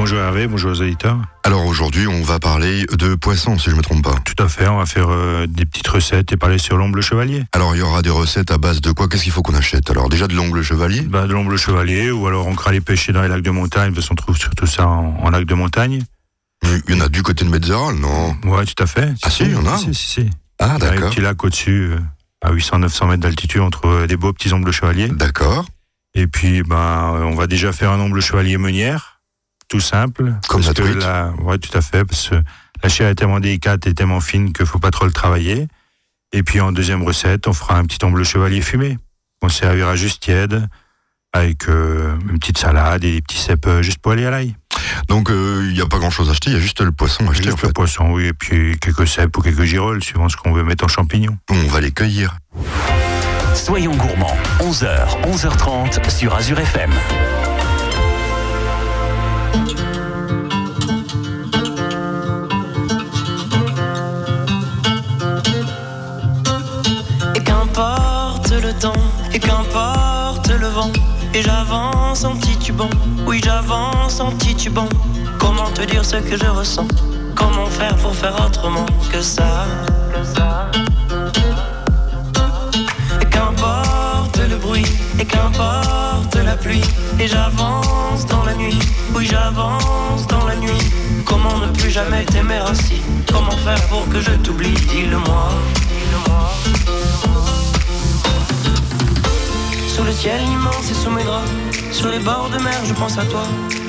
bonjour Hervé, bonjour aux auditeurs. Alors aujourd'hui, on va parler de poissons, si je ne me trompe pas. Tout à fait, on va faire euh, des petites recettes et parler sur l'omble chevalier. Alors il y aura des recettes à base de quoi? Qu'est-ce qu'il faut qu'on achète? Alors déjà de l'omble chevalier? Bah, De l'omble chevalier, ou alors on cra les pêcher dans les lacs de montagne, parce qu'on trouve surtout ça en, en lac de montagne. Il y en a du côté de Metzeral, non? Ouais, tout à fait. Ah si, il y en a Si, si, si. Ah Il y a un d'accord. petit lac au-dessus, euh, à 800-900 mètres d'altitude, on trouve euh, des beaux petits ombles chevaliers. D'accord. Et puis, ben, euh, on va déjà faire un omble chevalier meunière, tout simple. Comme parce la que truite. la- Ouais, tout à fait, parce que la chair est tellement délicate et tellement fine qu'il faut pas trop le travailler. Et puis, en deuxième recette, on fera un petit omble chevalier fumé. On servira juste tiède, avec euh, une petite salade et des petits cèpes euh, juste pour aller à l'ail. Donc euh, il n'y a pas grand-chose à acheter, il y a juste le poisson à acheter en le poisson, oui, et puis quelques cèpes ou quelques girolles, suivant ce qu'on veut mettre en champignons. On va les cueillir. Soyons gourmands, 11h, 11h30 sur Azure FM. Comment te dire ce que je ressens? Comment faire pour faire autrement que ça? Et qu'importe le bruit, et qu'importe la pluie, et j'avance dans la nuit, oui j'avance dans la nuit. Comment ne plus jamais t'aimer ainsi? Comment faire pour que je t'oublie? Dis-le-moi. Sous le ciel immense et sous mes draps, sur les bords de mer, je pense à toi.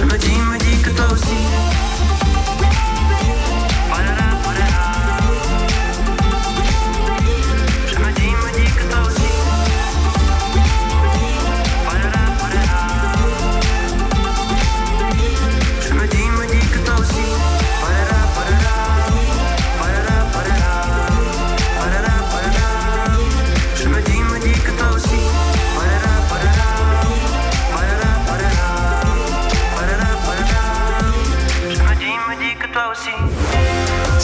Je me dis,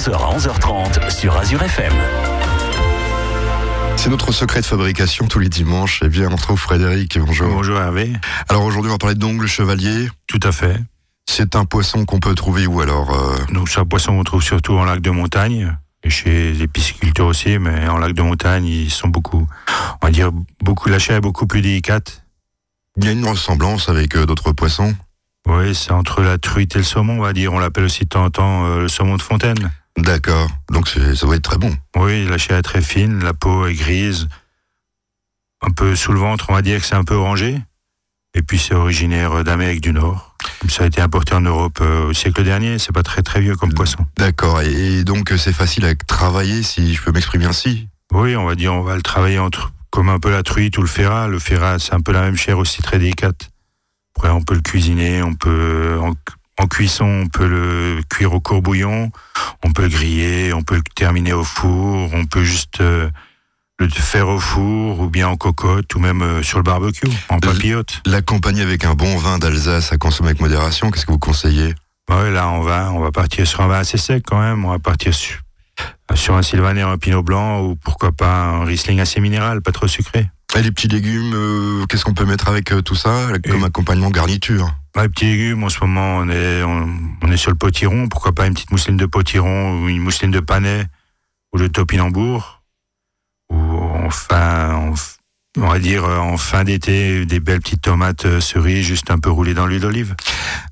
11h à 11h30 sur Azure FM. C'est notre secret de fabrication tous les dimanches. Eh bien, on retrouve Frédéric. Bonjour. Bonjour Hervé. Alors aujourd'hui, on va parler d'ongles chevalier. Tout à fait. C'est un poisson qu'on peut trouver où alors euh Donc c'est un poisson qu'on trouve surtout en lac de montagne et chez les pisciculteurs aussi, mais en lac de montagne, ils sont beaucoup, on va dire, beaucoup la chair est beaucoup plus délicate. Il y a une ressemblance avec euh, d'autres poissons. Oui, c'est entre la truite et le saumon, on va dire. On l'appelle aussi de temps en temps euh, le saumon de fontaine. D'accord. Donc ça doit être très bon. Oui, la chair est très fine, la peau est grise, un peu sous le ventre, on va dire que c'est un peu orangé. Et puis c'est originaire d'Amérique du Nord. Ça a été importé en Europe euh, au siècle dernier. C'est pas très très vieux comme poisson. D'accord. Et, donc c'est facile à travailler, si je peux m'exprimer ainsi? Oui, on va dire, on va le travailler entre, comme un peu la truite ou le ferrat. Le ferrat, c'est un peu la même chair aussi très délicate. Après, on peut le cuisiner, on peut, en, cuisson, on peut le cuire au courbouillon, on peut le griller, on peut le terminer au four, on peut juste euh, le faire au four ou bien en cocotte ou même euh, sur le barbecue, en papillote. L'accompagner avec un bon vin d'Alsace à consommer avec modération, qu'est-ce que vous conseillez? Ouais, là, on va, on va partir sur un vin assez sec quand même. On va partir sur, sur un sylvaner, un pinot blanc ou pourquoi pas un riesling assez minéral, pas trop sucré. Et les petits légumes, euh, qu'est-ce qu'on peut mettre avec euh, tout ça comme Et- accompagnement garniture? Ouais, petits légumes, en ce moment, on est, on, on est sur le potiron. Pourquoi pas une petite mousseline de potiron ou une mousseline de panais ou de topinambour. Ou enfin, on va dire euh, en fin d'été, des belles petites tomates cerises juste un peu roulées dans l'huile d'olive.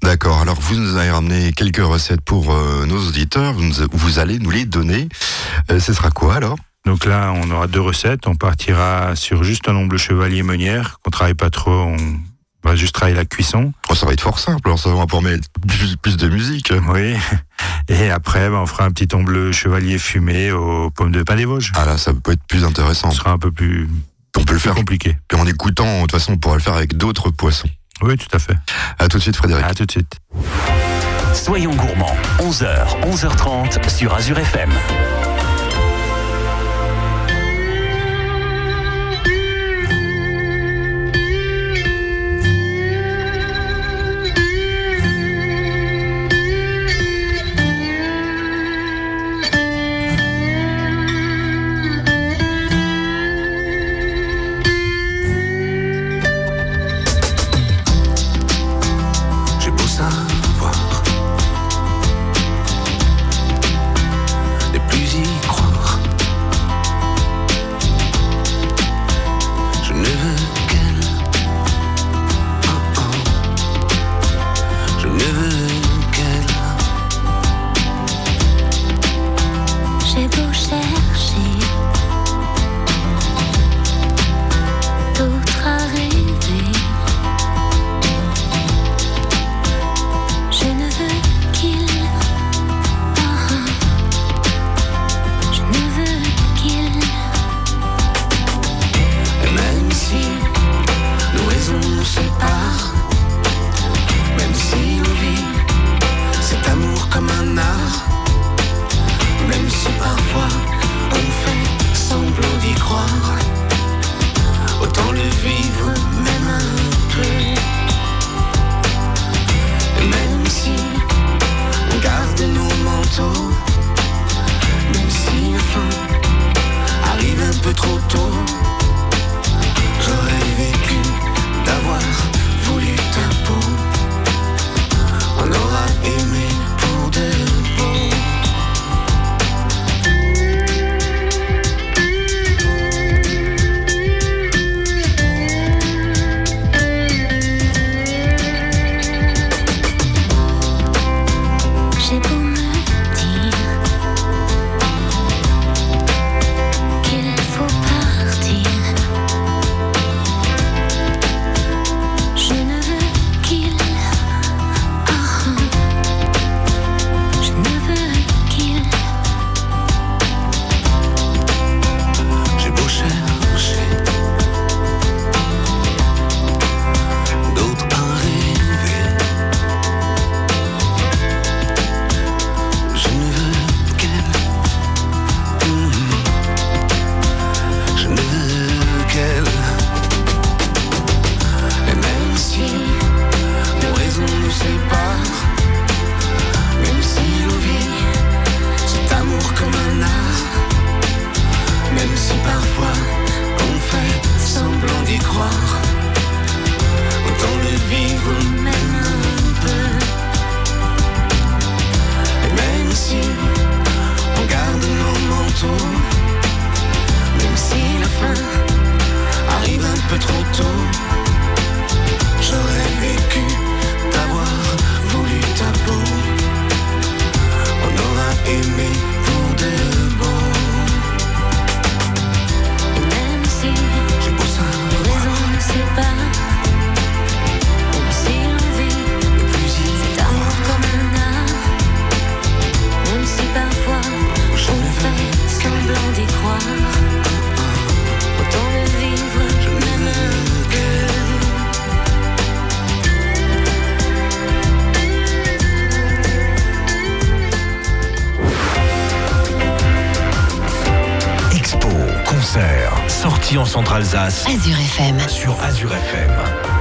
D'accord. Alors vous nous avez ramené quelques recettes pour euh, nos auditeurs. Vous, nous- vous allez nous les donner. Ce sera quoi alors? Donc là, on aura deux recettes. On partira sur juste un omble chevalier meunière, qu'on travaille pas trop. On va juste travailler la cuisson. Oh, Ça va être fort simple. Alors ça va pour mettre plus, plus de musique. Oui. Et après, ben, on fera un petit omble chevalier fumé aux pommes de pain des Vosges. Ah là, ça peut être plus intéressant. Ce sera un peu plus, On peut le faire compliqué. en écoutant. De toute façon, on pourra le faire avec d'autres poissons. Oui, tout à fait. À tout de suite, Frédéric. À tout de suite. Soyons gourmands, 11h, 11h30 sur Azure FM. Peu trop tôt en Centre-Alsace Azure FM. sur Azure FM.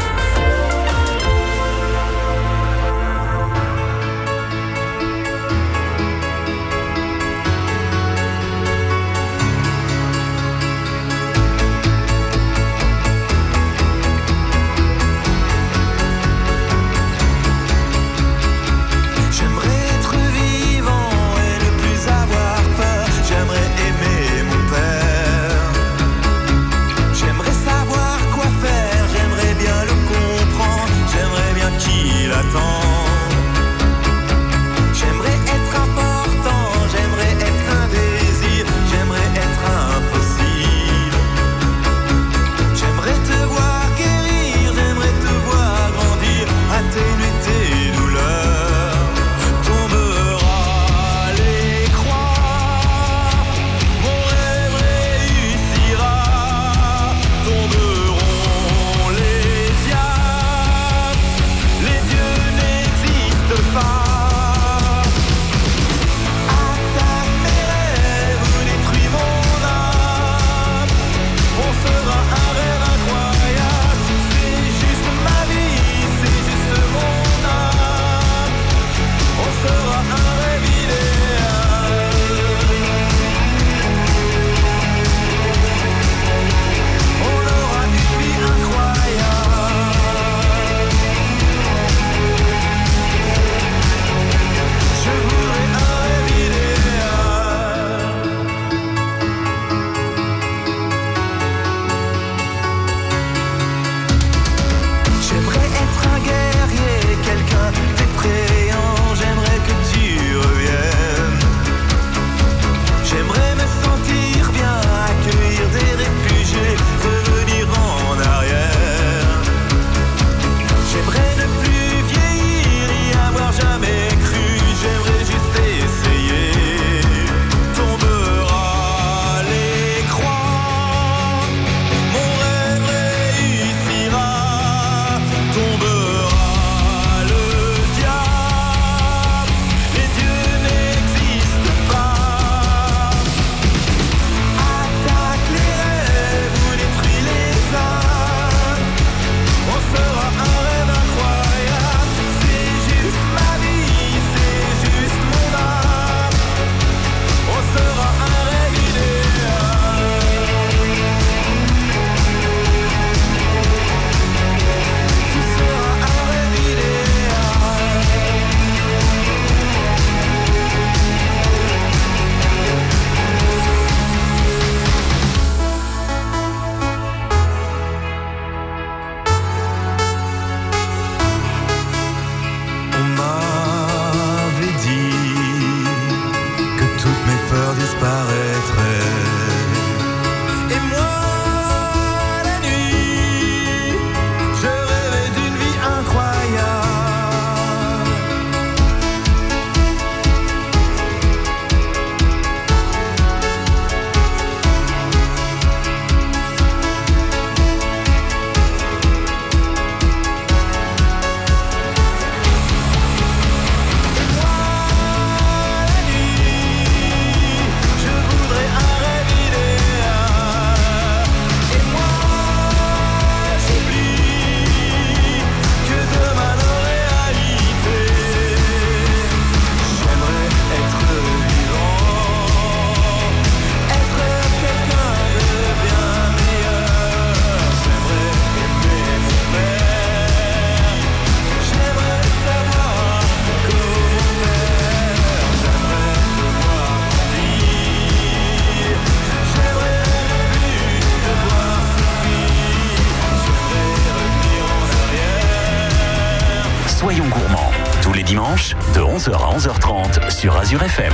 Azure FM.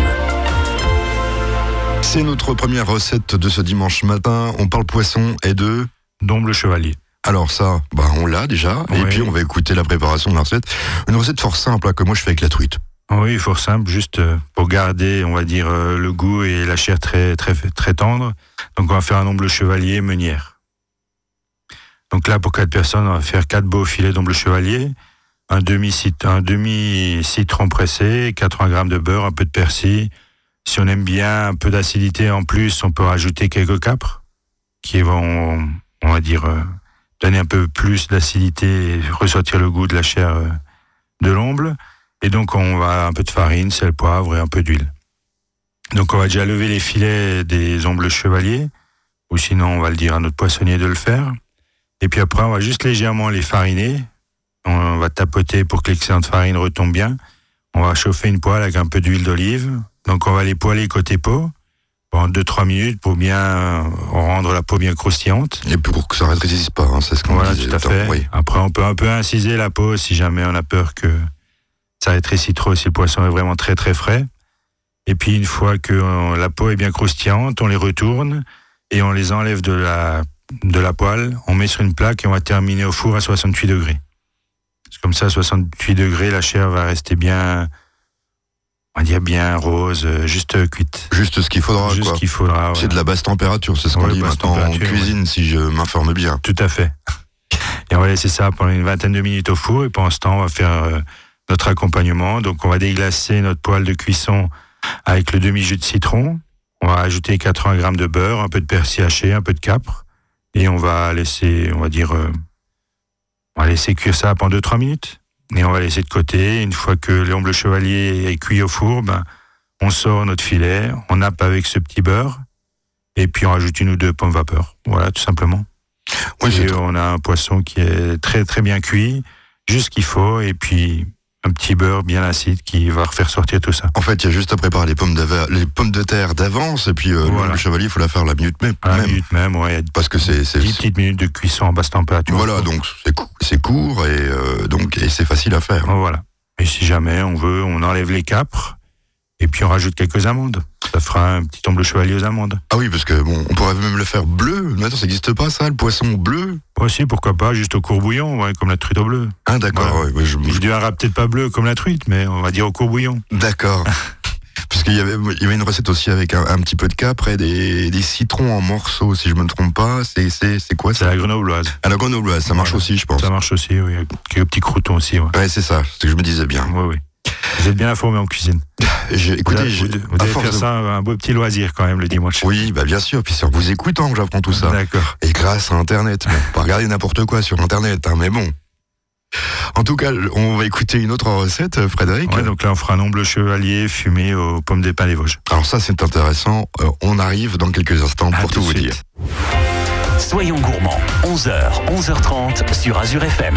C'est notre première recette de ce dimanche matin. On parle poisson et de... Domble chevalier. Alors ça, bah on l'a déjà. Et puis on va écouter la préparation de la recette. Une recette fort simple hein, que moi je fais avec la truite. Oui, fort simple, juste euh, pour garder, on va dire, euh, le goût et la chair très, très, très tendre. Donc, on va faire un omble chevalier meunière. Donc là, pour quatre personnes, on va faire quatre beaux filets d'omble chevalier, un demi, cit- un demi citron pressé, 80 grammes de beurre, un peu de persil. Si on aime bien un peu d'acidité en plus, on peut rajouter quelques capres qui vont, on va dire, euh, donner un peu plus d'acidité et ressortir le goût de la chair euh, de l'omble. Et donc, on va un peu de farine, sel, poivre et un peu d'huile. Donc, on va déjà lever les filets des ombles chevaliers, ou sinon, on va le dire à notre poissonnier de le faire. Et puis après, on va juste légèrement les fariner. On va tapoter pour que l'excédent de farine retombe bien. On va chauffer une poêle avec un peu d'huile d'olive. Donc, on va les poêler côté peau pendant 2-3 minutes pour bien rendre la peau bien croustillante. Et pour que ça rétrécisse pas, hein, c'est ce qu'on Voilà, tout à fait. Oui. Après, on peut un peu inciser la peau si jamais on a peur que ça rétrécisse trop, si le poisson est vraiment très très frais. Et puis, une fois que euh, la peau est bien croustillante, on les retourne et on les enlève de la, de la poêle. On met sur une plaque et on va terminer au four à 68 degrés. C'est comme ça, à 68 degrés, la chair va rester bien, on va dire bien rose, euh, juste cuite. Juste ce qu'il faudra, juste quoi. ce qu'il faudra. C'est de la basse température, c'est ce qu'on Ouais, dit maintenant en cuisine, si je m'informe bien. Tout à fait. Et on va laisser ça pendant une vingtaine de minutes au four. Et pendant ce temps, on va faire euh, notre accompagnement. Donc, on va déglacer notre poêle de cuisson avec le demi-jus de citron. On va ajouter 80 grammes de beurre, un peu de persil haché, un peu de capre. Et on va laisser, on va dire, euh, on va laisser cuire ça pendant 2-3 minutes. Et on va laisser de côté. Une fois que l'omble chevalier est cuit au four, ben, on sort notre filet, on nappe avec ce petit beurre. Et puis, on rajoute une ou deux pommes vapeur. Voilà, tout simplement. Oui, Et on a un poisson qui est très très bien cuit, juste ce qu'il faut, et puis un petit beurre bien acide qui va refaire sortir tout ça. En fait, il y a juste à préparer les pommes, d'ava- les pommes de terre d'avance, et puis euh, Voilà. le chevalier, il faut la faire la minute même. À la même, minute même, ouais, Parce que c'est... c'est- 10 petites minutes de cuisson en basse température. Voilà, donc c'est cou- c'est court et, euh, donc, et c'est facile à faire. Voilà. Et si jamais on veut, on enlève les capres, et puis on rajoute quelques amandes. Ça fera un petit omble chevalier aux amandes. Ah oui, parce que bon, on pourrait même le faire bleu. Maintenant, ça n'existe pas, ça, le poisson bleu? Aussi, pourquoi pas, juste au courbouillon, ouais, comme la truite au bleu. Ah, d'accord. Voilà. ouais, ouais, je- Je je- dirais peut-être pas bleu comme la truite, mais on va dire au courbouillon. D'accord. Parce qu'il y y avait une recette aussi avec un, un petit peu de capre et des, des citrons en morceaux, si je me trompe pas. C'est, c'est, c'est quoi C'est ça la grenobloise. À la grenobloise, ça marche Voilà. aussi, je pense. Ça marche aussi, oui. avec Quelques petits croutons aussi, ouais. Ouais, c'est ça, c'est ce que je me disais bien. Oui, oui. Vous êtes bien informé en cuisine. J'ai- écoutez, vous, à devez faire de- ça un beau petit loisir quand même le dimanche. Oui, bah bien sûr. Puis c'est en vous écoutant que j'apprends tout ça. D'accord. Et grâce à Internet. Bon, pas regarder n'importe quoi sur Internet, hein, mais bon. En tout cas, on va écouter une autre recette, euh, Frédéric. Ouais, donc là, on fera un omble chevalier fumé aux pommes des pins des Vosges. Alors ça, c'est intéressant. Euh, on arrive dans quelques instants À pour tout tout vous suite. dire. Soyons gourmands, 11h, 11h30 sur Azure FM.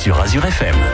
sur Azure FM.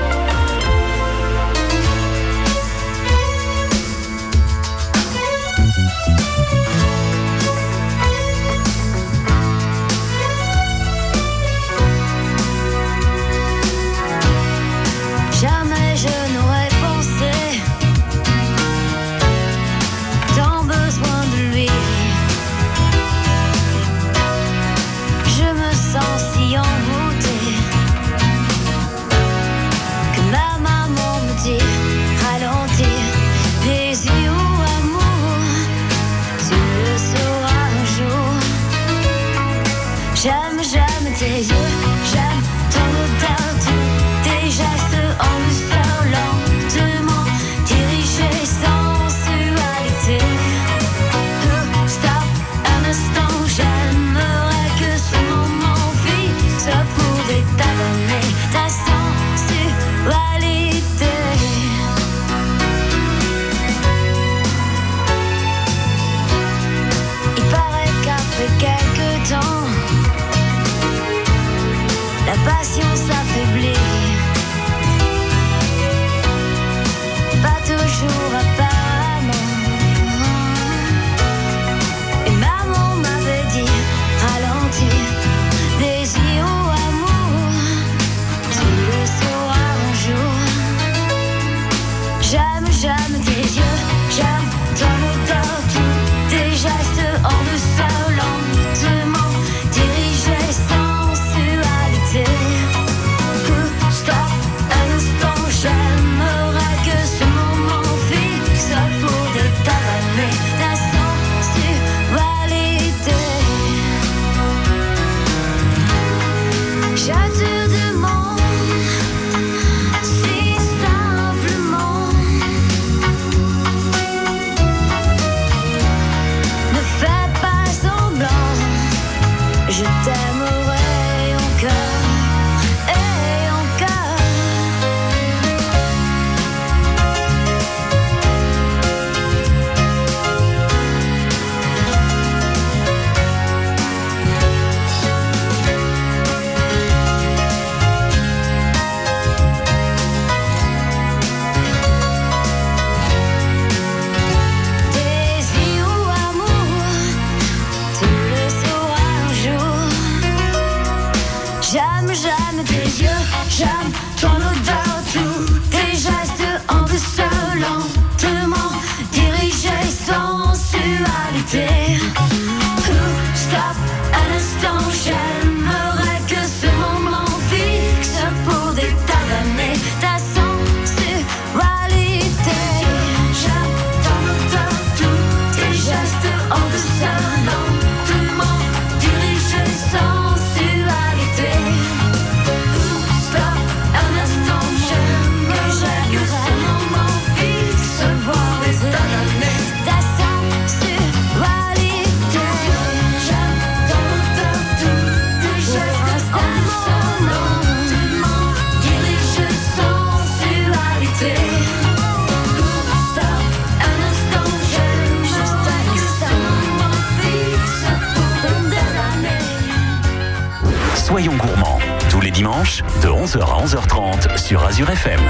De 11h à 11h30 sur Azure FM.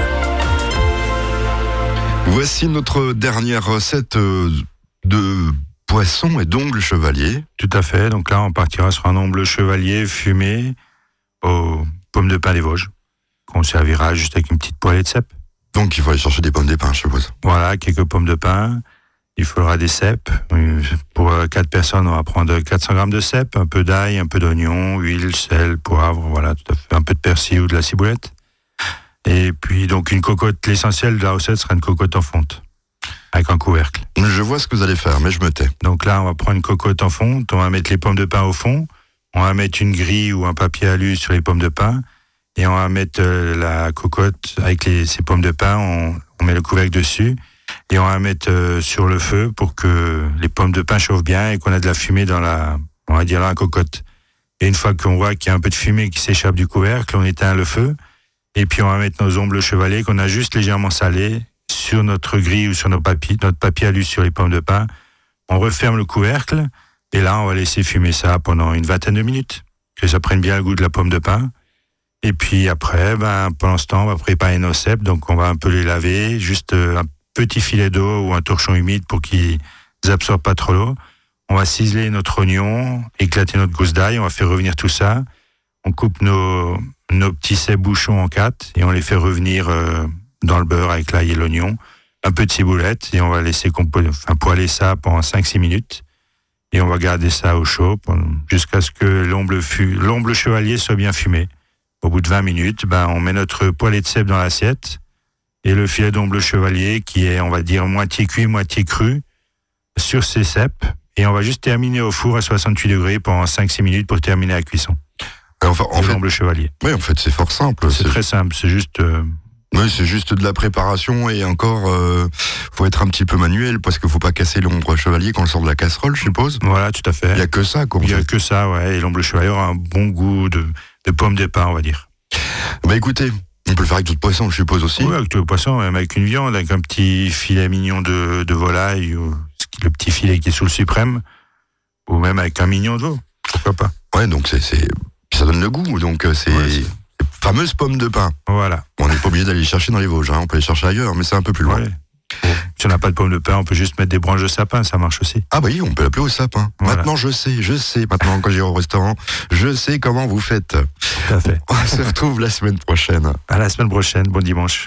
Voici notre dernière recette euh, de poisson et d'ongles chevalier. Tout à fait. Donc là, on partira sur un ongle chevalier fumé aux pommes de pin des Vosges, qu'on servira juste avec une petite poêlée de cèpe. Donc il faut aller chercher des pommes de pin, je suppose. Voilà, quelques pommes de pin, il faudra des cèpes. Pour euh, quatre personnes, on va prendre 400 grammes de cèpes, un peu d'ail, un peu d'oignon, huile, sel, poivre, voilà, tout à fait, un peu de persil ou de la ciboulette. Et puis donc une cocotte. L'essentiel de la recette sera une cocotte en fonte avec un couvercle. Je vois ce que vous allez faire, mais je me tais. Donc là, on va prendre une cocotte en fonte, on va mettre les pommes de pin au fond, on va mettre une grille ou un papier alu sur les pommes de pin, et on va mettre euh, la cocotte avec les, ces pommes de pin, on, on met le couvercle dessus, et on va mettre euh, sur le feu pour que les pommes de pin chauffent bien et qu'on a de la fumée dans la, on va dire, la cocotte. Et une fois qu'on voit qu'il y a un peu de fumée qui s'échappe du couvercle, on éteint le feu, et puis on va mettre nos ombres chevaliers qu'on a juste légèrement salés sur notre grille ou sur nos papiers, notre papier alu sur les pommes de pin. On referme le couvercle et là on va laisser fumer ça pendant une vingtaine de minutes, que ça prenne bien le goût de la pomme de pin. Et puis après, ben, pendant ce temps, on va préparer nos cèpes, donc on va un peu les laver, juste euh, un petit filet d'eau ou un torchon humide pour qu'ils absorbent pas trop l'eau. On va ciseler notre oignon, éclater notre gousse d'ail, on va faire revenir tout ça. On coupe nos, petits cèpes bouchons en quatre et on les fait revenir euh, dans le beurre avec l'ail et l'oignon. Un peu de ciboulette et on va laisser poêler ça pendant 5-6 minutes. Et on va garder ça au chaud jusqu'à ce que l'omble chevalier soit bien fumé. Au bout de 20 minutes, ben, on met notre poêlée de cèpes dans l'assiette et le filet d'omble chevalier qui est, on va dire, moitié cuit, moitié cru sur ces cèpes. Et on va juste terminer au four à 68 degrés pendant 5-6 minutes pour terminer la cuisson. Enfin, en de fait, l'omble chevalier. oui, en fait, c'est fort simple. C'est très simple, c'est juste... euh, Oui, c'est juste de la préparation et encore, euh, faut être un petit peu manuel parce qu'il faut pas casser l'ombre chevalier quand on le sort de la casserole, je suppose. voilà, tout à fait. Il y a que ça, quoi. Il y a fait. que ça, ouais. Et l'omble chevalier aura un bon goût de, de pomme de pin, on va dire. Bah écoutez, on peut le faire avec d'autres poissons, je suppose aussi. Oui, avec tout le poisson, même avec une viande, avec un petit filet mignon de, de volaille, ou le petit filet qui est sous le suprême, ou même avec un mignon de veau. Pourquoi pas Ouais, donc c'est, c'est, ça donne le goût. Donc euh, c'est, Ouais, fameuse pomme de pin. Voilà. On n'est pas obligé d'aller chercher dans les Vosges, hein. on peut les chercher ailleurs, mais c'est un peu plus loin. Ouais. Si on n'a pas de pomme de pin, on peut juste mettre des branches de sapin, ça marche aussi. Ah bah oui, on peut l'appeler au sapin. Voilà. Maintenant, je sais, je sais. Maintenant, quand j'irai au restaurant, je sais comment vous faites. Tout à fait. On se retrouve la semaine prochaine. À la semaine prochaine, bon dimanche.